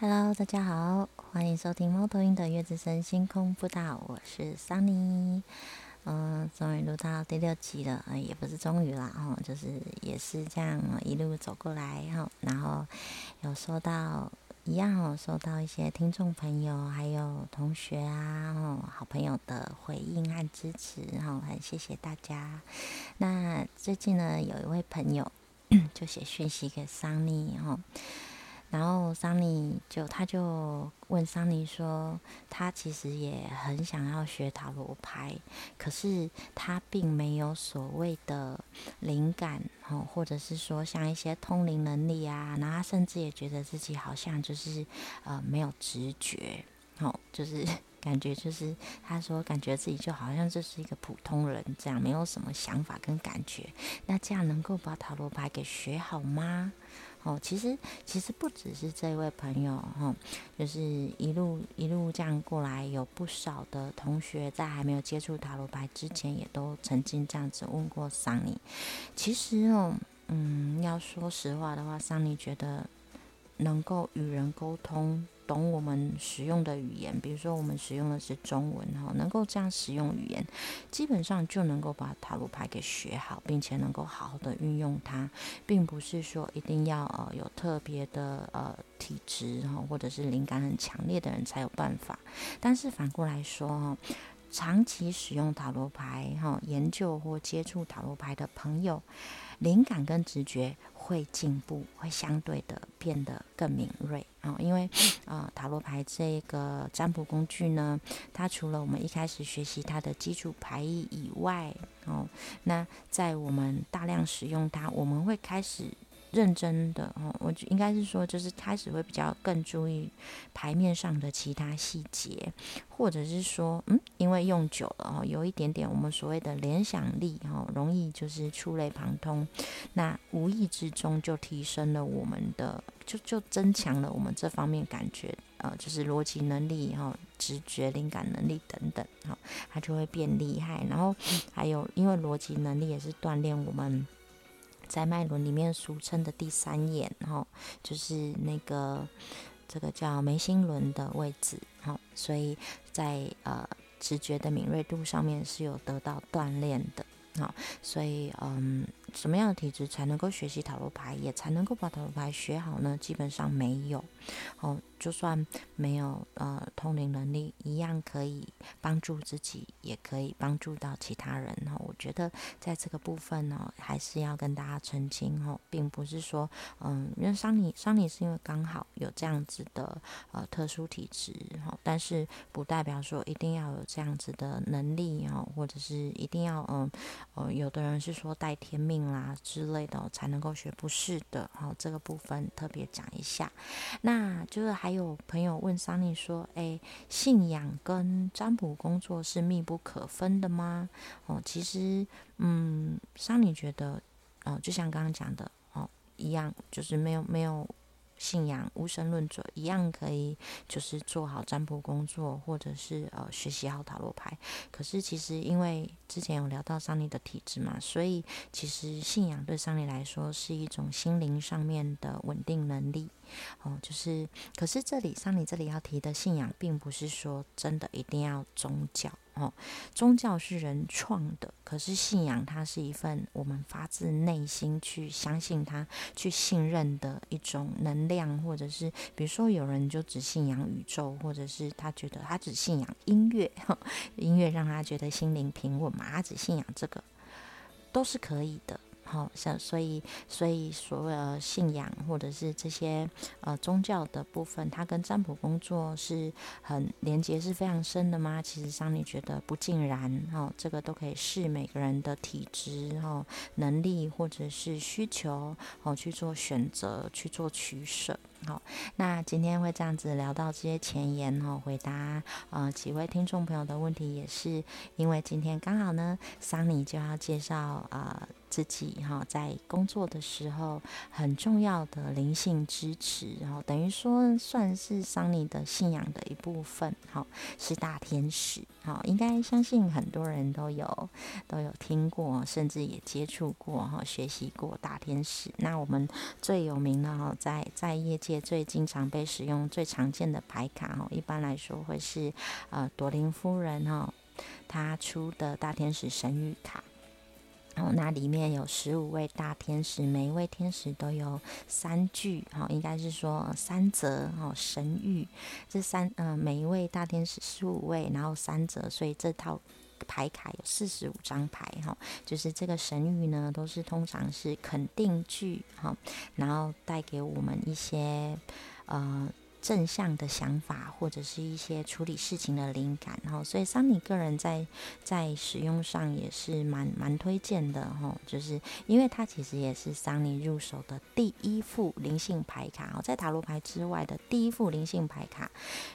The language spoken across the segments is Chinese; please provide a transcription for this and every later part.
Hello，大家好，欢迎收听猫头鹰的月之声星空步道，我是 Sunny。嗯，终于录到第六集了，呃，也不是终于啦，哦，就是也是这样一路走过来，哈，然后有收到一样哦，收到一些听众朋友还有同学啊，哦，好朋友的回应和支持，哈，很谢谢大家。那最近呢，有一位朋友就写讯息给 Sunny，哈。然后桑尼就他就问桑尼说，他其实也很想要学塔罗牌，可是他并没有所谓的灵感哦，或者是说像一些通灵能力啊，然后他甚至也觉得自己好像就是呃没有直觉哦，就是感觉就是他说感觉自己就好像就是一个普通人这样，没有什么想法跟感觉，那这样能够把塔罗牌给学好吗？哦，其实其实不只是这位朋友哈，就是一路一路这样过来，有不少的同学在还没有接触塔罗牌之前，也都曾经这样子问过桑尼。其实哦，嗯，要说实话的话，桑尼觉得能够与人沟通。懂我们使用的语言，比如说我们使用的是中文哈，能够这样使用语言，基本上就能够把塔罗牌给学好，并且能够好好的运用它，并不是说一定要呃有特别的呃体质哈，或者是灵感很强烈的人才有办法。但是反过来说哈，长期使用塔罗牌哈，研究或接触塔罗牌的朋友，灵感跟直觉。会进步，会相对的变得更敏锐啊！因为呃，塔罗牌这个占卜工具呢，它除了我们一开始学习它的基础牌意以外，哦，那在我们大量使用它，我们会开始。认真的哦，我应该是说，就是开始会比较更注意牌面上的其他细节，或者是说，嗯，因为用久了哦，有一点点我们所谓的联想力哈，容易就是触类旁通，那无意之中就提升了我们的，就就增强了我们这方面感觉，呃，就是逻辑能力哈、直觉灵感能力等等哈，它就会变厉害。然后还有，因为逻辑能力也是锻炼我们。在脉轮里面俗称的第三眼，哈，就是那个这个叫眉心轮的位置，哈，所以在呃直觉的敏锐度上面是有得到锻炼的，好，所以嗯，什么样的体质才能够学习塔罗牌，也才能够把塔罗牌学好呢？基本上没有，哦。就算没有呃通灵能力，一样可以帮助自己，也可以帮助到其他人哦。我觉得在这个部分呢，还是要跟大家澄清哦，并不是说嗯，因为桑尼桑尼是因为刚好有这样子的呃特殊体质哈，但是不代表说一定要有这样子的能力哦，或者是一定要嗯呃有的人是说带天命啦之类的才能够学，不是的哦。这个部分特别讲一下，那就是还。有朋友问桑尼说：“诶，信仰跟占卜工作是密不可分的吗？”哦，其实，嗯，桑尼觉得，哦，就像刚刚讲的，哦，一样，就是没有没有。信仰无神论者一样可以，就是做好占卜工作，或者是呃学习好塔罗牌。可是其实因为之前有聊到桑尼的体质嘛，所以其实信仰对桑尼来说是一种心灵上面的稳定能力。哦，就是可是这里像你这里要提的信仰，并不是说真的一定要宗教。哦，宗教是人创的，可是信仰它是一份我们发自内心去相信它、去信任的一种能量，或者是比如说有人就只信仰宇宙，或者是他觉得他只信仰音乐，音乐让他觉得心灵平稳嘛，他只信仰这个，都是可以的。好，像所以所以所谓的信仰或者是这些呃宗教的部分，它跟占卜工作是很连接是非常深的吗？其实上你觉得不尽然，哈，这个都可以视每个人的体质、哈能力或者是需求，哦去做选择，去做取舍。好，那今天会这样子聊到这些前言，哈，回答呃几位听众朋友的问题，也是因为今天刚好呢，桑尼就要介绍呃。自己哈在工作的时候很重要的灵性支持，然后等于说算是桑尼的信仰的一部分，哈，是大天使，哈，应该相信很多人都有都有听过，甚至也接触过哈，学习过大天使。那我们最有名的哈，在在业界。最经常被使用、最常见的牌卡哦，一般来说会是呃朵琳夫人哈，她出的大天使神谕卡。哦，那里面有十五位大天使，每一位天使都有三句，哈，应该是说三则，哦，神谕。这三，嗯，每一位大天使十五位，然后三则，所以这套牌卡有四十五张牌，哈，就是这个神谕呢，都是通常是肯定句，哈，然后带给我们一些，呃。正向的想法，或者是一些处理事情的灵感，哈，所以桑尼个人在在使用上也是蛮蛮推荐的，哈，就是因为它其实也是桑尼入手的第一副灵性牌卡，哦，在塔罗牌之外的第一副灵性牌卡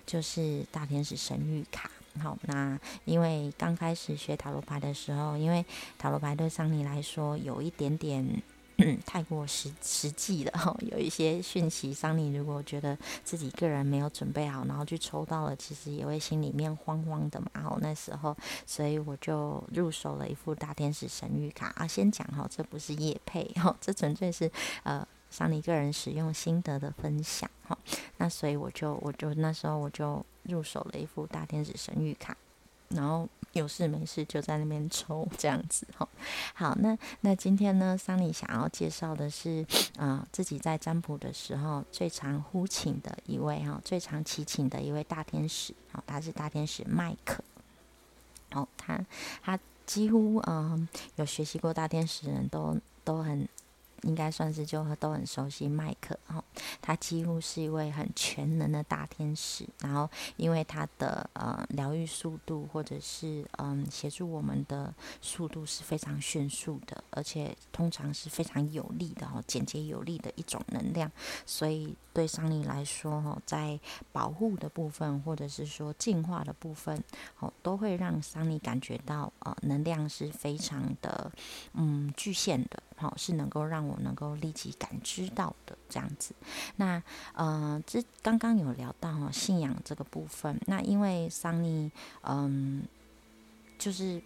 就是大天使神谕卡，好，那因为刚开始学塔罗牌的时候，因为塔罗牌对桑尼来说有一点点。太过实实际了哈，有一些讯息，桑尼如果觉得自己个人没有准备好，然后去抽到了，其实也会心里面慌慌的嘛。然后那时候，所以我就入手了一副大天使神谕卡啊。先讲哈，这不是叶配哈，这纯粹是呃桑尼个人使用心得的分享哈。那所以我就我就那时候我就入手了一副大天使神谕卡，然后。有事没事就在那边抽 这样子哈，好，那那今天呢，桑尼想要介绍的是，啊，自己在占卜的时候最常呼请的一位哈，最常祈请的一位大天使，好，他是大天使麦克，哦，他他几乎嗯有学习过大天使的人都都很。应该算是就都很熟悉麦克哈，他几乎是一位很全能的大天使。然后因为他的呃疗愈速度或者是嗯协助我们的速度是非常迅速的，而且通常是非常有力的哈，简洁有力的一种能量。所以对桑尼来说哈，在保护的部分或者是说进化的部分，哦都会让桑尼感觉到呃能量是非常的嗯局限的。好，是能够让我能够立即感知到的这样子。那呃，这刚刚有聊到信仰这个部分。那因为桑尼，嗯，就是。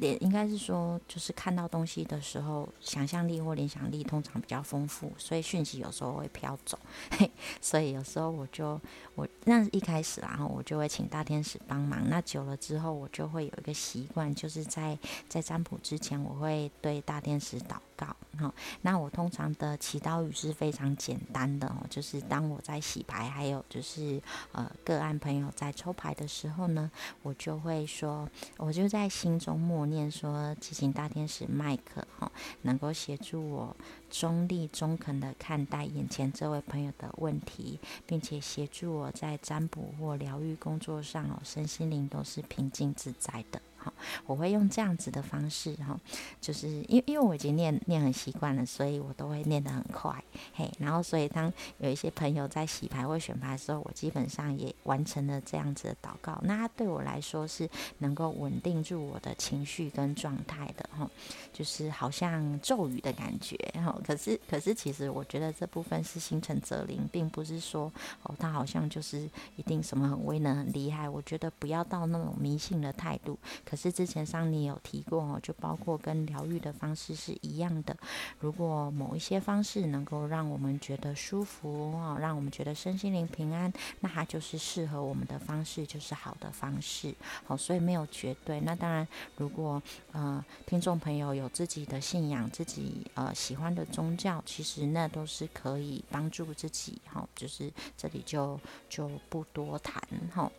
也应该是说，就是看到东西的时候，想象力或联想力通常比较丰富，所以讯息有时候会飘走。嘿所以有时候我就我那一开始，然后我就会请大天使帮忙。那久了之后，我就会有一个习惯，就是在在占卜之前，我会对大天使祷告。哈，那我通常的祈祷语是非常简单的哦，就是当我在洗牌，还有就是呃个案朋友在抽牌的时候呢，我就会说，我就在心中默念说，祈请大天使麦克哈，能够协助我中立中肯的看待眼前这位朋友的问题，并且协助我在占卜或疗愈工作上哦，身心灵都是平静自在的。好，我会用这样子的方式哈，就是因为因为我已经念念很习惯了，所以我都会念得很快，嘿，然后所以当有一些朋友在洗牌或选牌的时候，我基本上也完成了这样子的祷告，那对我来说是能够稳定住我的情绪跟状态的哈，就是好像咒语的感觉哈，可是可是其实我觉得这部分是心诚则灵，并不是说哦，他好像就是一定什么很威能很厉害，我觉得不要到那种迷信的态度。可是之前上你有提过哦，就包括跟疗愈的方式是一样的。如果某一些方式能够让我们觉得舒服哦，让我们觉得身心灵平安，那它就是适合我们的方式，就是好的方式。好，所以没有绝对。那当然，如果呃听众朋友有自己的信仰，自己呃喜欢的宗教，其实那都是可以帮助自己。好，就是这里就就不多谈哈。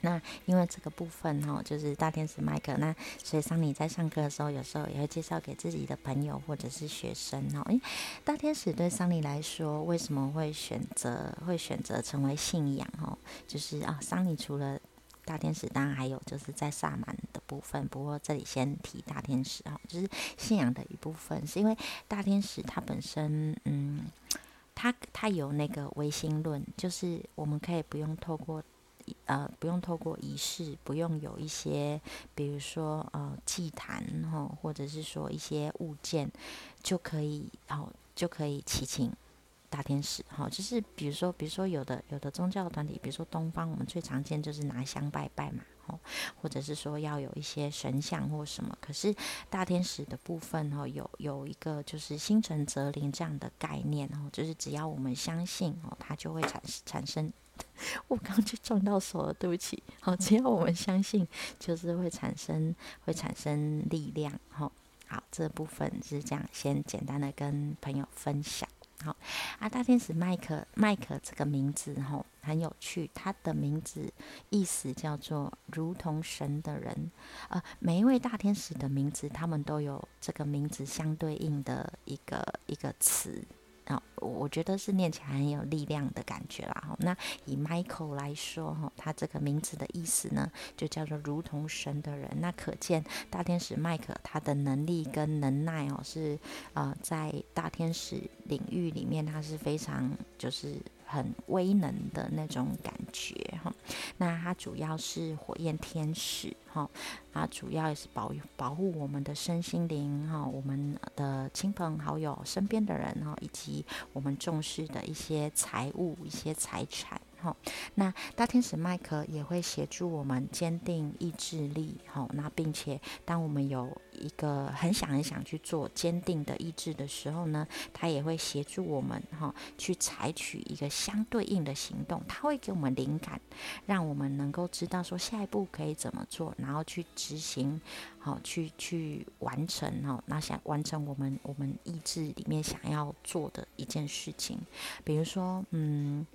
那因为这个部分哈，就是大天使麦克，那所以桑尼在上课的时候，有时候也会介绍给自己的朋友或者是学生哦。诶，大天使对桑尼来说，为什么会选择会选择成为信仰哦？就是啊，桑尼除了大天使，当然还有就是在萨满的部分。不过这里先提大天使哈，就是信仰的一部分，是因为大天使它本身，嗯，它它有那个唯心论，就是我们可以不用透过。呃，不用透过仪式，不用有一些，比如说呃祭坛哈，或者是说一些物件，就可以，然后就可以祈请大天使哈，就是比如说，比如说有的有的宗教团体，比如说东方，我们最常见就是拿香拜拜嘛，哦，或者是说要有一些神像或什么。可是大天使的部分哦，有有一个就是心诚则灵这样的概念哦，就是只要我们相信哦，它就会产产生。我刚就撞到手了，对不起。好，只要我们相信，就是会产生会产生力量。哈，好，这部分是这样，先简单的跟朋友分享。好，啊，大天使麦克，麦克这个名字吼很有趣，他的名字意思叫做如同神的人。呃，每一位大天使的名字，他们都有这个名字相对应的一个一个词。啊，我觉得是念起来很有力量的感觉啦。那以 Michael 来说，哈，他这个名字的意思呢，就叫做如同神的人。那可见大天使麦克他的能力跟能耐哦，是呃在大天使领域里面，他是非常就是。很威能的那种感觉哈，那它主要是火焰天使哈，啊，主要也是保保护我们的身心灵哈，我们的亲朋好友身边的人哈，以及我们重视的一些财物、一些财产。好，那大天使麦克也会协助我们坚定意志力。好，那并且当我们有一个很想很想去做坚定的意志的时候呢，他也会协助我们哈去采取一个相对应的行动。他会给我们灵感，让我们能够知道说下一步可以怎么做，然后去执行，好去去完成哈，那想完成我们我们意志里面想要做的一件事情，比如说嗯。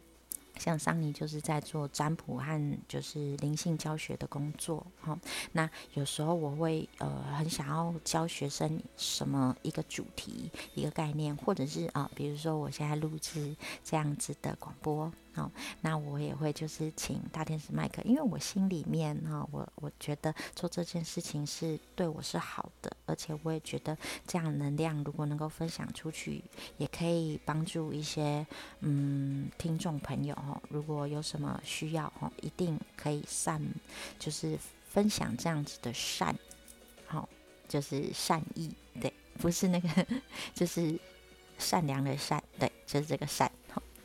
像桑尼就是在做占卜和就是灵性教学的工作，哈。那有时候我会呃很想要教学生什么一个主题、一个概念，或者是啊，比如说我现在录制这样子的广播。好，那我也会就是请大天使麦克，因为我心里面哈，我我觉得做这件事情是对我是好的，而且我也觉得这样能量如果能够分享出去，也可以帮助一些嗯听众朋友哈，如果有什么需要哈，一定可以善，就是分享这样子的善，好，就是善意，对，不是那个，就是善良的善，对，就是这个善。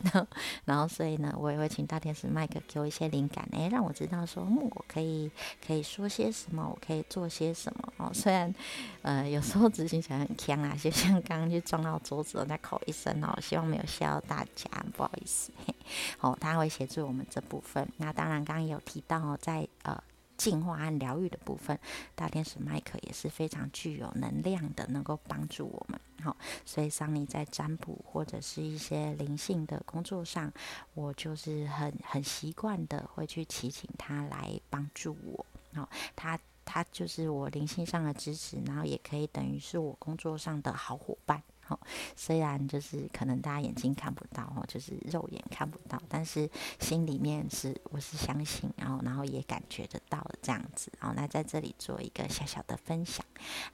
然后，所以呢，我也会请大天使麦克给我一些灵感，哎，让我知道说，嗯，我可以可以说些什么，我可以做些什么哦。虽然，呃，有时候执行起来很呛啊，就像刚刚就撞到桌子，再口一声哦，希望没有吓到大家，不好意思。哦，他会协助我们这部分。那当然，刚刚有提到哦，在呃。净化和疗愈的部分，大天使麦克也是非常具有能量的，能够帮助我们。好，所以桑尼在占卜或者是一些灵性的工作上，我就是很很习惯的会去祈请他来帮助我。好，他他就是我灵性上的支持，然后也可以等于是我工作上的好伙伴。哦，虽然就是可能大家眼睛看不到哦，就是肉眼看不到，但是心里面是我是相信，然后然后也感觉得到的这样子。好，那在这里做一个小小的分享。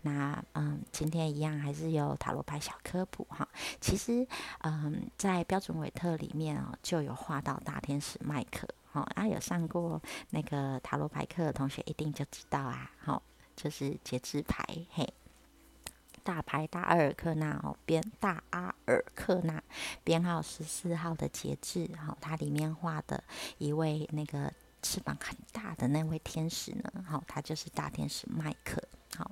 那嗯，今天一样还是有塔罗牌小科普哈。其实嗯，在标准韦特里面哦，就有画到大天使麦克。哦，啊有上过那个塔罗牌课的同学一定就知道啊。好，就是节制牌嘿。大牌大阿尔克纳哦，编大阿尔克纳编号十四号的节制，好，它里面画的一位那个翅膀很大的那位天使呢，好，他就是大天使麦克，好。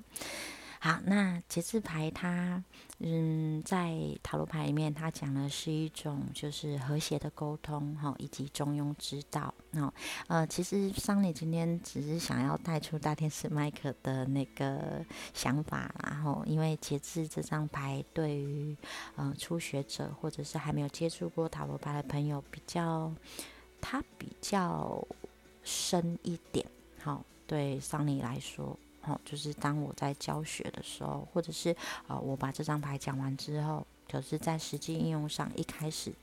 好，那节制牌它，嗯，在塔罗牌里面，它讲的是一种就是和谐的沟通，哈，以及中庸之道。那呃，其实桑尼今天只是想要带出大天使麦克的那个想法，然后因为节制这张牌对于呃初学者或者是还没有接触过塔罗牌的朋友，比较它比较深一点，好，对桑尼来说。哦，就是当我在教学的时候，或者是呃，我把这张牌讲完之后，可是，在实际应用上，一开始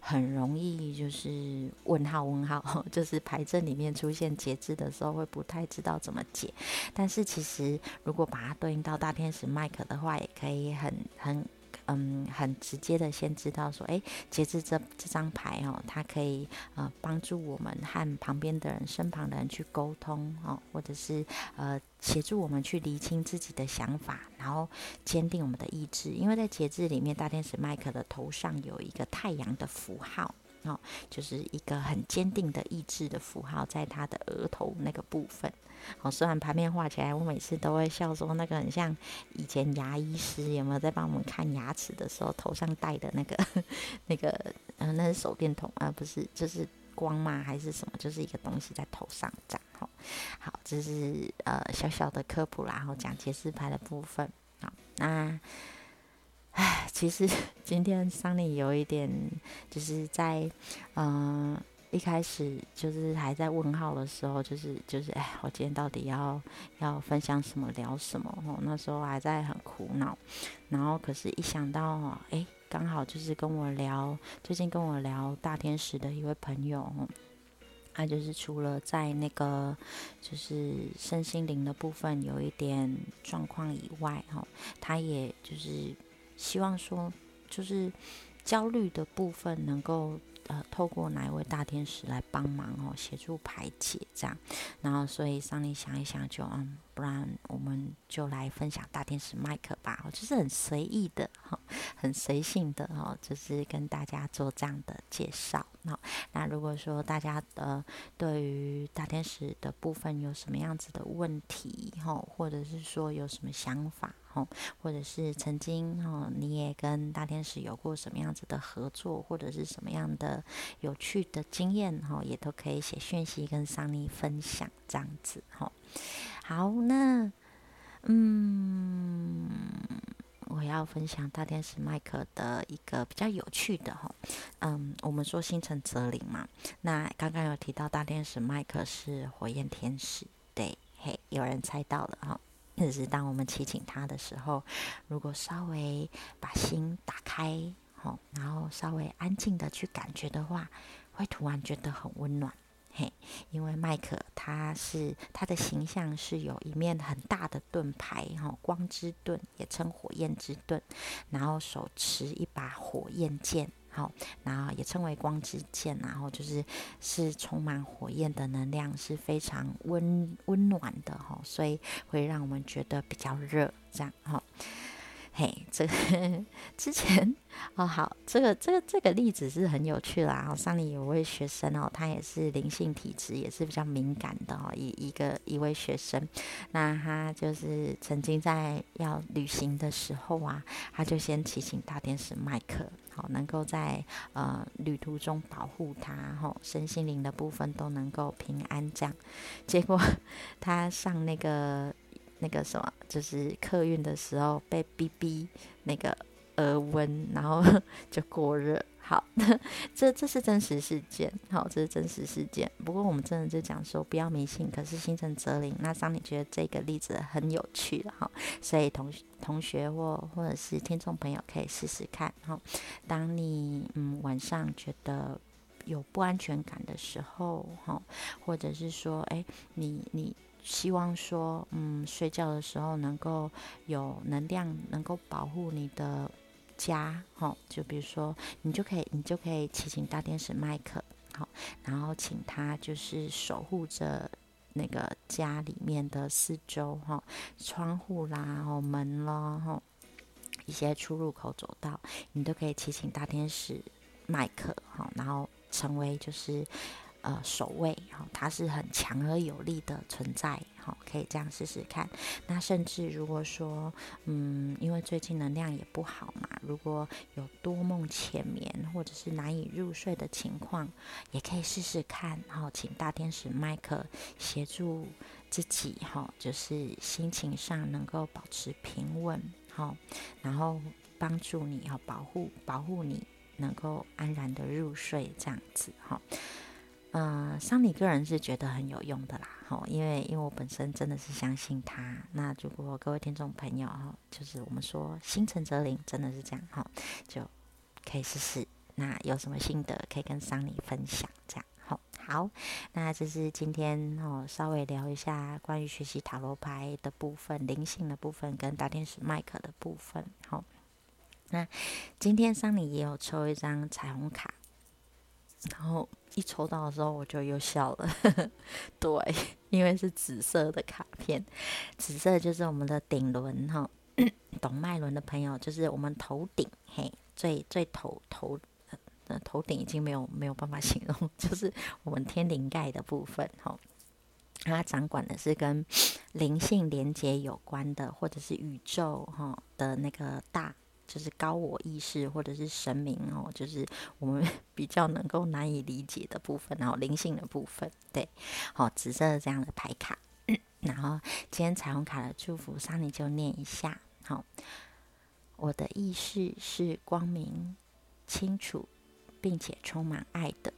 很容易就是问号问号，就是牌阵里面出现节制的时候，会不太知道怎么解。但是其实，如果把它对应到大天使麦克的话，也可以很很嗯，很直接的先知道说，哎，节制这这张牌哦，它可以呃帮助我们和旁边的人、身旁的人去沟通哦，或者是呃协助我们去厘清自己的想法，然后坚定我们的意志。因为在节制里面，大天使麦克的头上有一个太阳的符号。哦，就是一个很坚定的意志的符号，在他的额头那个部分。哦，虽然牌面画起来，我每次都会笑说，那个很像以前牙医师有没有在帮我们看牙齿的时候，头上戴的那个 那个，呃，那是手电筒啊，不是，就是光吗？还是什么？就是一个东西在头上长。好，好，这是呃小小的科普啦，然后讲解释牌的部分。好，那。唉，其实 今天桑尼有一点，就是在嗯一开始就是还在问号的时候，就是就是哎，我今天到底要要分享什么聊什么？哦，那时候还在很苦恼，然后可是一想到哎，刚好就是跟我聊最近跟我聊大天使的一位朋友，他就是除了在那个就是身心灵的部分有一点状况以外，哈，他也就是。希望说，就是焦虑的部分能够呃透过哪一位大天使来帮忙哦，协助排解这样。然后所以桑尼想一想，就嗯，不然我们就来分享大天使麦克吧，就是很随意的哈，很随性的哈，就是跟大家做这样的介绍。那那如果说大家呃对于大天使的部分有什么样子的问题哈，或者是说有什么想法？哦，或者是曾经哦，你也跟大天使有过什么样子的合作，或者是什么样的有趣的经验哈，也都可以写讯息跟桑尼分享这样子哈。好，那嗯，我要分享大天使麦克的一个比较有趣的哈，嗯，我们说星辰泽林嘛，那刚刚有提到大天使麦克是火焰天使，对，嘿，有人猜到了哈。只是当我们祈请他的时候，如果稍微把心打开，吼，然后稍微安静的去感觉的话，会突然觉得很温暖，嘿。因为麦克他是他的形象是有一面很大的盾牌，哈，光之盾也称火焰之盾，然后手持一把火焰剑。好，然后也称为光之剑，然后就是是充满火焰的能量，是非常温温暖的哈，所以会让我们觉得比较热，这样哈。嘿，这个之前哦，好，这个这个这个例子是很有趣啦。上里有位学生哦，他也是灵性体质，也是比较敏感的哦，一一个一位学生，那他就是曾经在要旅行的时候啊，他就先提醒大天使麦克，好，能够在呃旅途中保护他，吼，身心灵的部分都能够平安这样。结果 他上那个。那个什么，就是客运的时候被逼逼那个额温，然后 就过热。好，这这是真实事件。好，这是真实事件。不过我们真的就讲说不要迷信。可是心诚则灵。那当你觉得这个例子很有趣哈，所以同同学或或者是听众朋友可以试试看哈。当你嗯晚上觉得有不安全感的时候哈，或者是说哎你你。希望说，嗯，睡觉的时候能够有能量，能够保护你的家，哈，就比如说，你就可以，你就可以祈请大天使麦克，好，然后请他就是守护着那个家里面的四周，哈，窗户啦，哦，门啦，哈，一些出入口走道，你都可以祈请大天使麦克，哈，然后成为就是。呃，守卫哈，它是很强而有力的存在哈，可以这样试试看。那甚至如果说，嗯，因为最近能量也不好嘛，如果有多梦浅眠或者是难以入睡的情况，也可以试试看。然后请大天使麦克协助自己哈，就是心情上能够保持平稳哈，然后帮助你哈，保护保护你能够安然的入睡这样子哈。嗯，桑尼个人是觉得很有用的啦，吼，因为因为我本身真的是相信他。那如果各位听众朋友哈，就是我们说心诚则灵，真的是这样哈，就可以试试。那有什么心得可以跟桑尼分享，这样好。好，那这是今天哦，稍微聊一下关于学习塔罗牌的部分、灵性的部分跟大天使麦克的部分，好。那今天桑尼也有抽一张彩虹卡，然后一抽到的时候我就又笑了，对，因为是紫色的卡片，紫色就是我们的顶轮哈，懂脉轮的朋友就是我们头顶嘿，最最头头呃头顶已经没有没有办法形容，就是我们天灵盖的部分哈。它掌管的是跟灵性连接有关的，或者是宇宙哈的那个大，就是高我意识或者是神明哦，就是我们 比较能够难以理解的部分，然后灵性的部分，对，好，紫色这样的牌卡，然后今天彩虹卡的祝福，上你就念一下，好，我的意识是光明、清楚，并且充满爱的。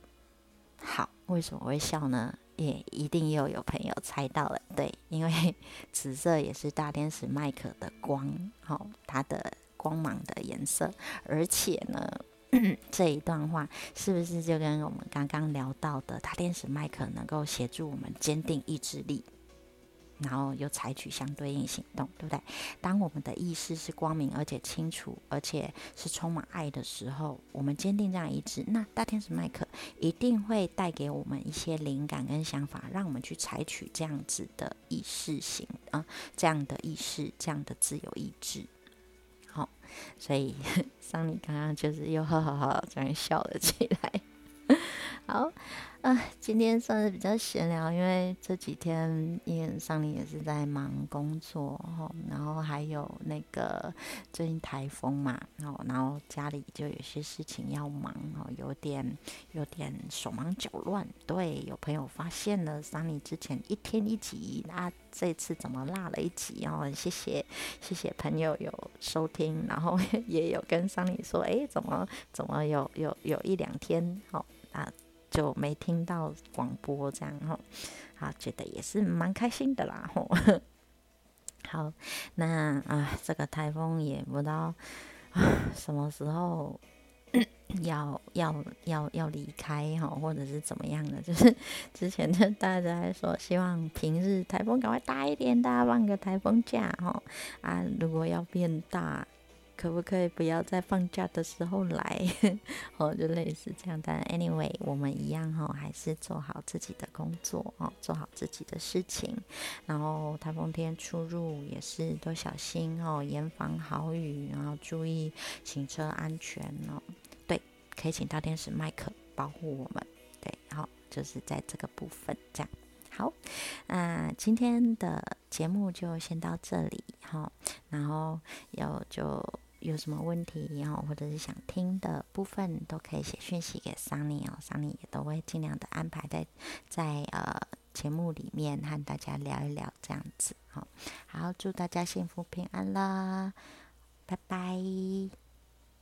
好，为什么会笑呢？也一定又有朋友猜到了，对，因为 紫色也是大天使麦克的光，好，它的光芒的颜色，而且呢，这一段话是不是就跟我们刚刚聊到的大天使麦克能够协助我们坚定意志力？然后又采取相对应行动，对不对？当我们的意识是光明而且清楚，而且是充满爱的时候，我们坚定这样意志，那大天使麦克一定会带给我们一些灵感跟想法，让我们去采取这样子的意识型啊，这样的意识，这样的自由意志。所以 桑尼刚刚就是又哈哈哈这样笑了起来。好。啊，今天算是比较闲聊，因为这几天因为上林也是在忙工作哈，然后还有那个最近台风嘛，然后然后家里就有些事情要忙哦，有点有点手忙脚乱。对，有朋友发现了桑尼之前一天一集，那这次怎么落了一集哦？谢谢谢谢朋友有收听，然后 也有跟桑尼说，哎，怎么怎么有有有一两天好啊？就没听到广播这样哈，好，觉得也是蛮开心的啦吼。好，那啊，这个台风也不知道啊 什么时候 要要要要离开哈，或者是怎么样的，就是之前就大家在说，希望平日台风赶快大一点，大家放个台风假哈啊，如果要变大。可不可以不要在放假的时候来？哦，就类似这样。但 anyway，我们一样哈，还是做好自己的工作哦，做好自己的事情。然后台风天出入也是多小心哦，严防好雨，然后注意行车安全哦。对，可以请到天使麦克保护我们。对，好，就是在这个部分这样。好，那今天的节目就先到这里哈。然后有就。有什么问题，然后或者是想听的部分，都可以写讯息给桑尼哦，，Sunny 也都会尽量的安排在在呃节目里面和大家聊一聊这样子，好，好，祝大家幸福平安啦，拜拜。